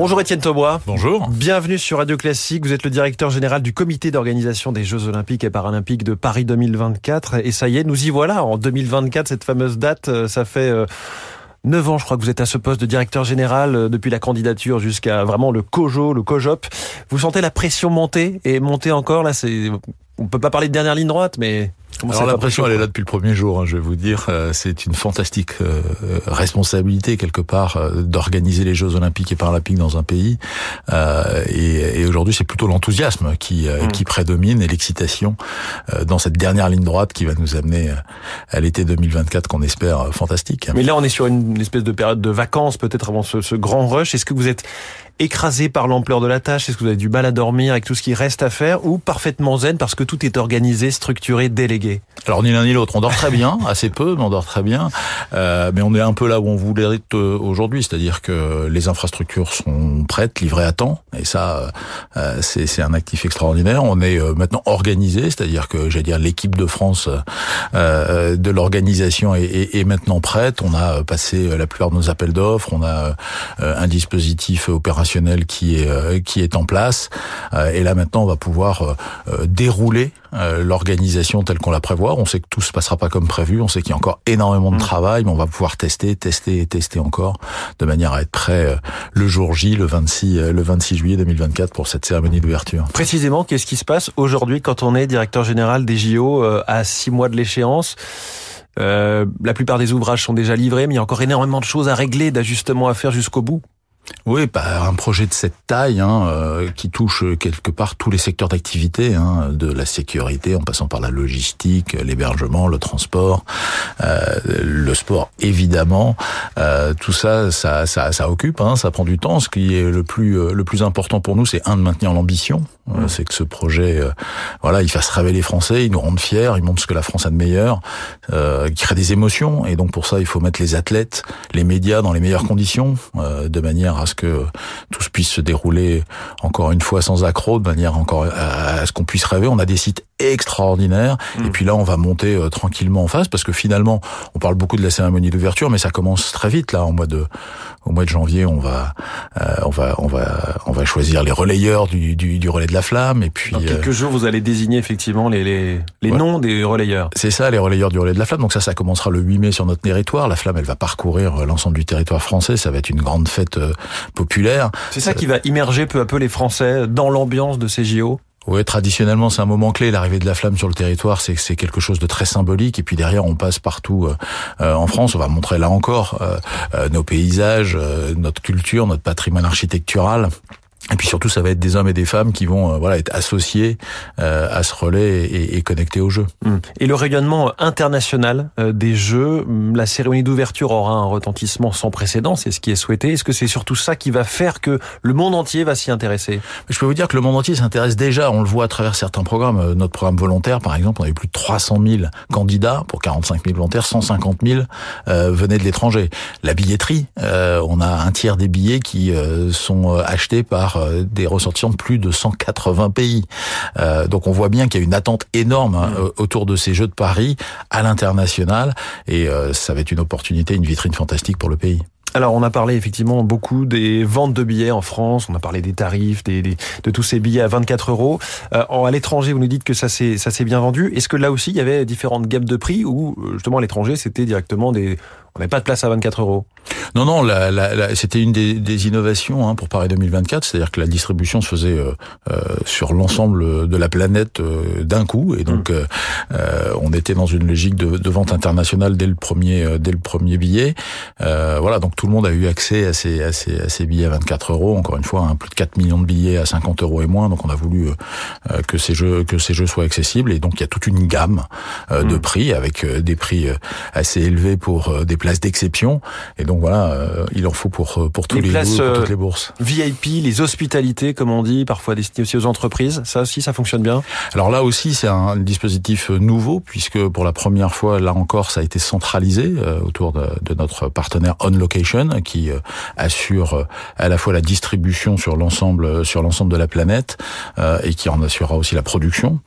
Bonjour Étienne Taubois. Bonjour. Bienvenue sur Radio Classique. Vous êtes le directeur général du comité d'organisation des Jeux Olympiques et Paralympiques de Paris 2024. Et ça y est, nous y voilà. En 2024, cette fameuse date, euh, ça fait... 9 euh, ans, je crois que vous êtes à ce poste de directeur général euh, depuis la candidature jusqu'à vraiment le COJO, le COJOP. Vous sentez la pression monter et monter encore là, c'est on peut pas parler de dernière ligne droite mais alors la pression, elle est là depuis le premier jour. Hein, je vais vous dire, euh, c'est une fantastique euh, responsabilité quelque part euh, d'organiser les Jeux Olympiques et Paralympiques dans un pays. et, et aujourd'hui, c'est plutôt l'enthousiasme qui, mmh. qui prédomine et l'excitation dans cette dernière ligne droite qui va nous amener à l'été 2024 qu'on espère fantastique. Mais là, on est sur une espèce de période de vacances, peut-être avant ce, ce grand rush. Est-ce que vous êtes écrasé par l'ampleur de la tâche? Est-ce que vous avez du mal à dormir avec tout ce qui reste à faire? Ou parfaitement zen parce que tout est organisé, structuré, délégué? Alors ni l'un ni l'autre. On dort très bien, assez peu, mais on dort très bien. Euh, mais on est un peu là où on voulait être euh, aujourd'hui, c'est-à-dire que les infrastructures sont prêtes, livrées à temps, et ça, euh, c'est un actif extraordinaire. On est euh, maintenant organisé, c'est-à-dire que j'allais dire l'équipe de France euh, de l'organisation est, est, est, maintenant prête. On a passé la plupart de nos appels d'offres. On a un dispositif opérationnel qui est euh, qui est en place. Euh, et là maintenant, on va pouvoir euh, l'organisation telle qu'on la prévoit. On sait que tout se passera pas comme prévu. On sait qu'il y a encore énormément de mmh. travail, mais on va pouvoir tester, tester et tester encore de manière à être prêt le jour J, le 26 le 26 juillet 2024 pour cette cérémonie d'ouverture. Précisément, qu'est-ce qui se passe aujourd'hui quand on est directeur général des JO à six mois de l'échéance? Euh, la plupart des ouvrages sont déjà livrés, mais il y a encore énormément de choses à régler, d'ajustements à faire jusqu'au bout. Oui, bah, un projet de cette taille hein, euh, qui touche quelque part tous les secteurs d'activité, hein, de la sécurité en passant par la logistique, l'hébergement, le transport, euh, le sport évidemment. Euh, tout ça, ça, ça, ça occupe, hein, ça prend du temps. Ce qui est le plus le plus important pour nous, c'est un de maintenir l'ambition, mmh. c'est que ce projet, voilà, il fasse rêver les Français, il nous rende fiers, il montre ce que la France a de meilleur, il crée des émotions, et donc pour ça, il faut mettre les athlètes, les médias dans les meilleures conditions, de manière à ce que tout puisse se dérouler encore une fois sans accroc, de manière encore à ce qu'on puisse rêver. On a des sites extraordinaires. Mm. Et puis là, on va monter euh, tranquillement en face parce que finalement, on parle beaucoup de la cérémonie d'ouverture, mais ça commence très vite là, en mois de, au mois de janvier, on va, euh, on va, on va, on va choisir les relayeurs du, du, du relais de la flamme. Et puis dans quelques euh, jours, vous allez désigner effectivement les, les, les noms des relayeurs. C'est ça, les relayeurs du relais de la flamme. Donc ça, ça commencera le 8 mai sur notre territoire. La flamme, elle va parcourir l'ensemble du territoire français. Ça va être une grande fête populaire. C'est ça qui va immerger peu à peu les Français dans l'ambiance de ces JO. Oui, traditionnellement, c'est un moment clé. L'arrivée de la flamme sur le territoire, c'est quelque chose de très symbolique. Et puis derrière, on passe partout euh, euh, en France. On va montrer là encore euh, nos paysages, notre culture, notre patrimoine architectural. Et puis surtout, ça va être des hommes et des femmes qui vont euh, voilà être associés euh, à ce relais et, et, connectés au jeu. Hum. Et le rayonnement international euh, des Jeux, hum, la cérémonie d'ouverture aura un retentissement sans précédent, c'est ce qui est souhaité. Est-ce que c'est surtout ça qui va faire que le monde entier va s'y intéresser? Je peux vous dire que le monde entier s'intéresse déjà. On le voit à travers certains programmes. Notre programme volontaire, par exemple, on avait plus de 300 000 candidats pour 45 000 volontaires, 150 000 euh, venaient de l'étranger. La billetterie, euh, on a un tiers des billets qui sont achetés par euh, des ressortissants de plus de 180 pays. Euh, donc on voit bien qu'il y a une attente énorme hein, mmh. autour de ces Jeux de Paris à l'international et euh, ça va être une opportunité, une vitrine fantastique pour le pays. Alors, on a parlé effectivement beaucoup des ventes de billets en France. On a parlé des tarifs, des, de tous ces billets à 24 euros. à l'étranger, vous nous dites que ça s'est ça s'est bien vendu. Est-ce que là aussi, il y avait différentes gammes de prix ou justement à l'étranger, c'était directement des on n'avait pas de place à 24 euros non, non, la, la, c'était une des, des innovations hein, pour Paris 2024, c'est-à-dire que la distribution se faisait euh, euh sur l'ensemble de la planète euh, d'un coup, et donc mmh. euh, on était dans une logique de, de, vente internationale dès le premier, dès le premier billet. voilà, donc tout le monde a eu accès à ces, à ces, à ces billets à 24 euros. Encore une fois, hein, plus de 4 millions de billets à 50 euros et moins, donc on a voulu que ces jeux, que ces jeux soient accessibles, et donc il y a toute une gamme de mmh. prix avec des prix assez élevés pour des places d'exception, et donc voilà euh, il en faut pour euh, pour tous les, places, pour toutes les bourses. Euh, VIP, les hospitalités, comme on dit, parfois destinées aussi aux entreprises. Ça aussi, ça fonctionne bien. Alors là aussi, c'est un dispositif nouveau puisque pour la première fois, là encore, ça a été centralisé autour de, de, notre partenaire On Location qui assure à la fois la distribution sur l'ensemble sur l'ensemble de la planète et qui en assurera aussi la production.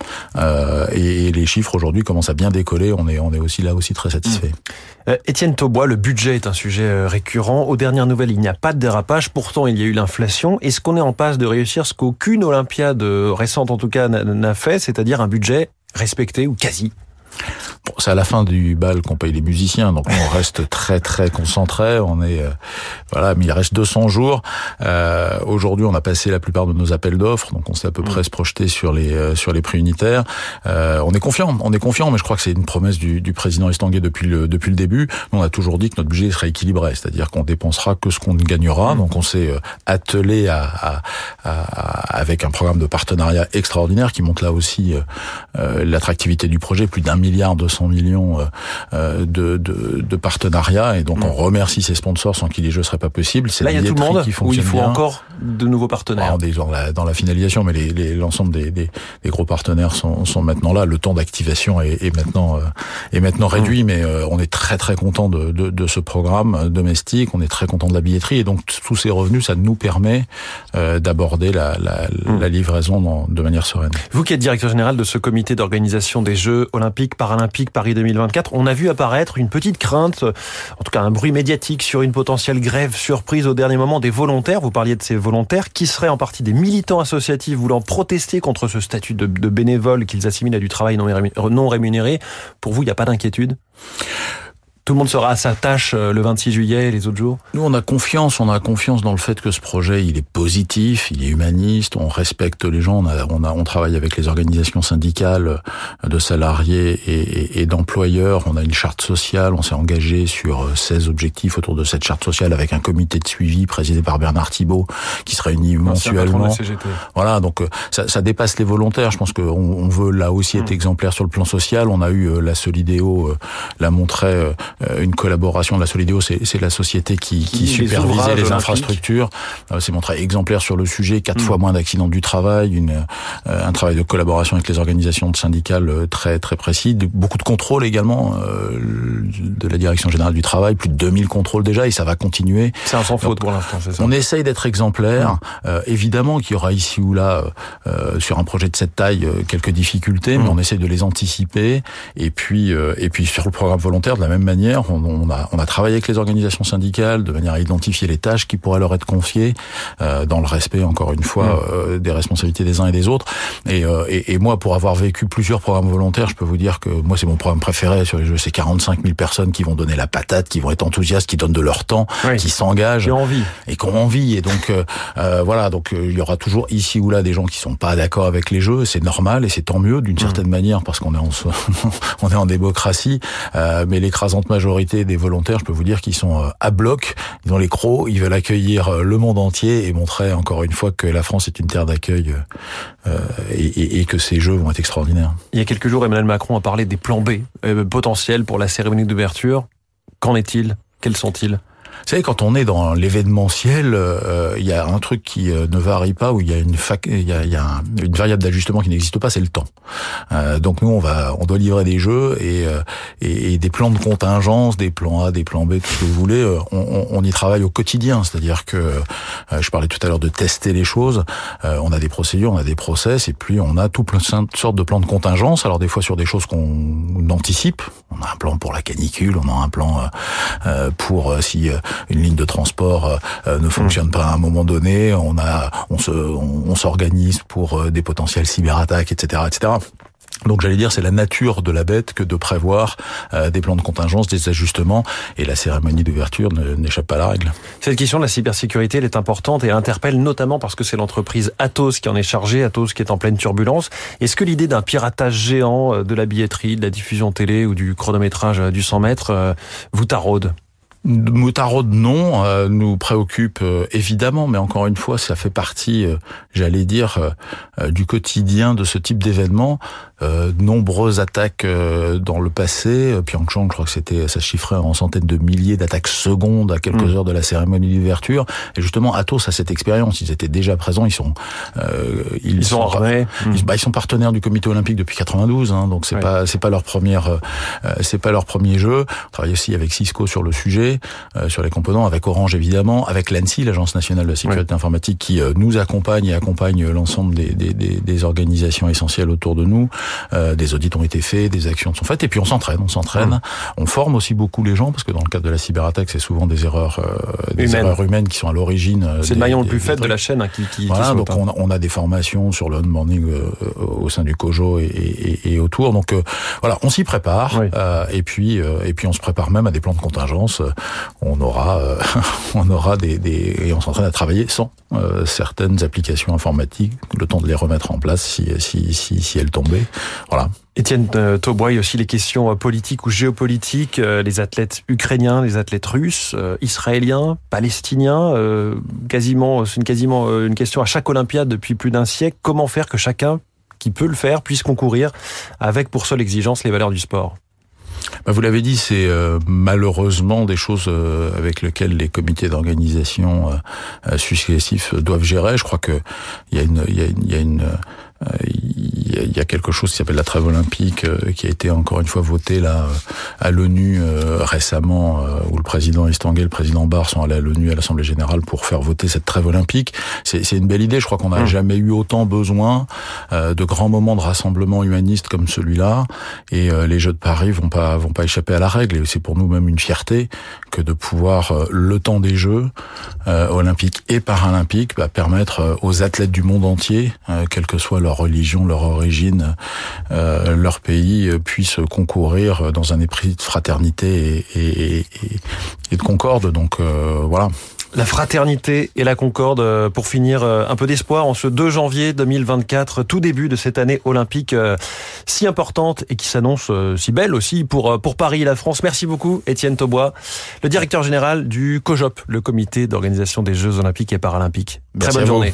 et, les chiffres aujourd'hui commencent à bien décoller. On est on est aussi là aussi très satisfait. Mmh. Euh, Étienne Taubois, le budget est un sujet euh, récurrent. Aux dernières nouvelles, il n'y a pas de dérapage. Pourtant, il y a eu l'inflation. Est-ce qu'on est en passe de réussir ce qu'aucune Olympiade récente, en tout cas, n'a fait, c'est-à-dire un budget respecté ou quasi? C'est à la fin du bal qu'on paye les musiciens, donc on reste très très concentré. On est euh, voilà, mais il reste 200 jours. Euh, Aujourd'hui, on a passé la plupart de nos appels d'offres, donc on sait à peu mm. près se projeter sur les euh, sur les prix unitaires. Euh, on est confiant, on est confiant, mais je crois que c'est une promesse du, du président Estanguet depuis le depuis le début. on a toujours dit que notre budget serait équilibré, c'est-à-dire qu'on dépensera que ce qu'on gagnera. Mm. Donc on s'est euh, attelé à, à, à, avec un programme de partenariat extraordinaire qui montre là aussi l'attractivité du projet, plus d'un milliard de 100 millions euh, euh, de, de, de partenariats et donc on mm. remercie ces sponsors sans qui les jeux seraient pas possibles. C'est Là, il y a tout le monde qui il faut encore de nouveaux partenaires. dans, la, dans la finalisation, mais l'ensemble les, des, des, gros partenaires sont, sont maintenant là. Le temps d'activation est, est, maintenant euh, est maintenant mm. réduit, mais on est très très content de, de, de, ce programme domestique. On est très content de la billetterie et donc tous ces revenus, ça nous permet d'aborder la, la, mm. la, livraison de manière sereine. Vous qui êtes directeur général de ce comité d'organisation des Jeux olympiques, paralympiques Paris 2024, on a vu apparaître une petite crainte, en tout cas un bruit médiatique sur une potentielle grève surprise au dernier moment des volontaires. Vous parliez de ces volontaires qui seraient en partie des militants associatifs voulant protester contre ce statut de, de bénévole qu'ils assimilent à du travail non rémunéré. Pour vous, il n'y a pas d'inquiétude? Tout le monde sera à sa tâche euh, le 26 juillet et les autres jours Nous, on a confiance, on a confiance dans le fait que ce projet, il est positif, il est humaniste, on respecte les gens, on, a, on, a, on travaille avec les organisations syndicales de salariés et, et, d'employeurs, on a une charte sociale, on s'est engagé sur 16 euh, objectifs autour de cette charte sociale avec un comité de suivi présidé par Bernard Thibault qui se réunit mensuellement. Voilà, donc euh, ça, ça, dépasse les volontaires. Je pense qu'on on veut là aussi être hmm. exemplaire sur le plan social. On a eu la Solidéo, la montrait euh, une collaboration de la Solidéo, c'est la société qui, qui, supervisait les, infrastructures. Euh, c'est montré exemplaire sur le sujet, quatre mm. fois moins d'accidents du travail, une, euh, un travail de collaboration avec les organisations syndicales très très précis, beaucoup de contrôles également de la direction générale du travail, plus de 2000 contrôles déjà, et ça va continuer. C'est un sans faute pour l'instant, c'est ça. On essaye d'être exemplaire. Mm. évidemment qu'il y aura ici ou là, sur un projet de cette taille, quelques difficultés, mais mm. on essaie de les anticiper. Et puis, et puis sur le programme volontaire, de la même manière on, a, on a travaillé avec les organisations syndicales de manière à identifier les tâches qui pourraient leur être confiées euh, dans le respect, encore une fois, mmh. euh, des responsabilités des uns et des autres. Euh, et, et, moi, pour avoir vécu plusieurs programmes volontaires, je peux vous dire que moi, c'est mon programme préféré sur les jeux. C'est 45 000 personnes qui vont donner la patate, qui vont être enthousiastes, qui donnent de leur temps, qui s'engagent. Qui ont envie. Et qui ont envie. Et donc, voilà, donc il y aura toujours ici ou là des gens qui sont pas d'accord avec les jeux. C'est normal et c'est tant mieux d'une mmh. certaine manière parce qu'on est en, on est en démocratie. mais l'écrasante majorité des volontaires, je peux vous dire qu'ils sont euh, à bloc, ils ont les crocs, ils veulent accueillir euh, le monde entier et montrer encore une fois que la France est une terre d'accueil euh, et, que ces jeux vont être extraordinaires. Il y a quelques jours, Emmanuel Macron a parlé des plans B potentiels pour la cérémonie d'ouverture. Qu'en est-il? Quels sont-ils? Vous savez, quand on est dans l'événementiel, euh, il y a un truc qui euh, ne varie pas, où il y a une, y a, y a une variable d'ajustement qui n'existe pas, c'est le temps. Euh, donc nous, on va, on doit livrer des jeux et, euh, et, et, des plans de contingence, des plans A, des plans B, tout ce que vous voulez. On, on y travaille au quotidien, c'est-à-dire que je parlais tout à l'heure de tester les choses. on a des procédures, on a des process, et puis on a tout plein de sortes de plans de contingence. Alors des fois sur des choses qu'on anticipe. On a un plan pour la canicule, on a un plan pour si une ligne de transport euh, euh, ne fonctionne pas à un moment donné, on a, on se, on, s'organise pour euh, des potentielles cyberattaques, etc., etc. Donc j'allais dire c'est la nature de la bête que de prévoir des plans de contingence, des ajustements et la cérémonie d'ouverture n'échappe pas à la règle. Cette question de la cybersécurité elle est importante et interpelle notamment parce que c'est l'entreprise Atos qui en est chargée, Atos qui est en pleine turbulence. Est-ce que l'idée d'un piratage géant de la billetterie, de la diffusion télé ou du chronométrage du 100 mètres vous taraude? Moutarde non euh, nous préoccupe euh, évidemment, mais encore une fois, ça fait partie, euh, j'allais dire, du quotidien de ce type d'événement. nombreuses attaques dans le passé. Pyeongchang, je crois que c'était, ça chiffrait en centaines de milliers d'attaques secondes à quelques mm. heures de la cérémonie d'ouverture. Et justement, Atos a cette expérience. Ils étaient déjà présents. Ils sont, ils, sont, armés. Ils, bah, ils, sont partenaires du Comité olympique depuis 92. Hein, donc c'est pas, c'est pas leur première, c'est pas leur premier jeu. On travaille aussi avec Cisco sur le sujet. Projet sur les composants, avec Orange évidemment, avec l'ANSI, l'Agence nationale de la sécurité informatique, qui nous accompagne et accompagne l'ensemble des, des, des, organisations essentielles autour de nous. des audits ont été faits, des actions sont faites, et puis on s'entraîne, on s'entraîne, on forme aussi beaucoup les gens, parce que dans le cadre de la cyberattaque, c'est souvent des erreurs, des erreurs humaines qui sont à l'origine. C'est le maillon le plus faible de la chaîne hein, qui, qui, voilà, donc on, on, a des formations sur le onboarding au sein du COJO et, et, et autour. Donc voilà, on s'y prépare euh, et puis euh, et puis on se prépare même à des plans de contingence. On aura euh, on aura des, et on s'entraîne à travailler sans certaines applications informatiques, le temps de les remettre en place si si si, elles tombaient. Voilà. Étienne Tauboy, aussi les questions politiques ou géopolitiques, les athlètes ukrainiens, les athlètes russes, israéliens, palestiniens, quasiment, c'est une, quasiment une question à chaque Olympiade depuis plus d'un siècle. Comment faire que chacun qui peut le faire puisse concourir avec pour seule exigence les valeurs du sport? Bah vous l'avez dit, c'est euh, malheureusement des choses euh, avec lesquelles les comités d'organisation euh, successifs doivent gérer. Je crois que il y a une, il une, y a une y a quelque chose qui s'appelle la trêve olympique qui a été encore une fois voté là à l'ONU récemment où le président Estanguet, le président Barr sont allés à l'ONU à l'Assemblée générale pour faire voter cette trêve olympique. C'est une belle idée. Je crois qu'on n'a hum. jamais eu autant besoin de grands moments de rassemblement humaniste comme celui-là. Et les Jeux de Paris vont pas vont pas échapper à la règle. Et c'est pour nous même une fierté que de pouvoir le temps des Jeux olympiques et paralympiques bah, permettre aux athlètes du monde entier, quelle que soit leur religion, leur origine, euh, leur pays euh, puissent concourir dans un esprit de fraternité et, et, et de concorde. Donc euh, voilà. La fraternité et la concorde pour finir un peu d'espoir en ce 2 janvier 2024, tout début de cette année olympique si importante et qui s'annonce si belle aussi pour pour Paris et la France. Merci beaucoup Étienne Taubois, le directeur général du COJOP, le comité d'organisation des Jeux olympiques et paralympiques. Très bonne journée.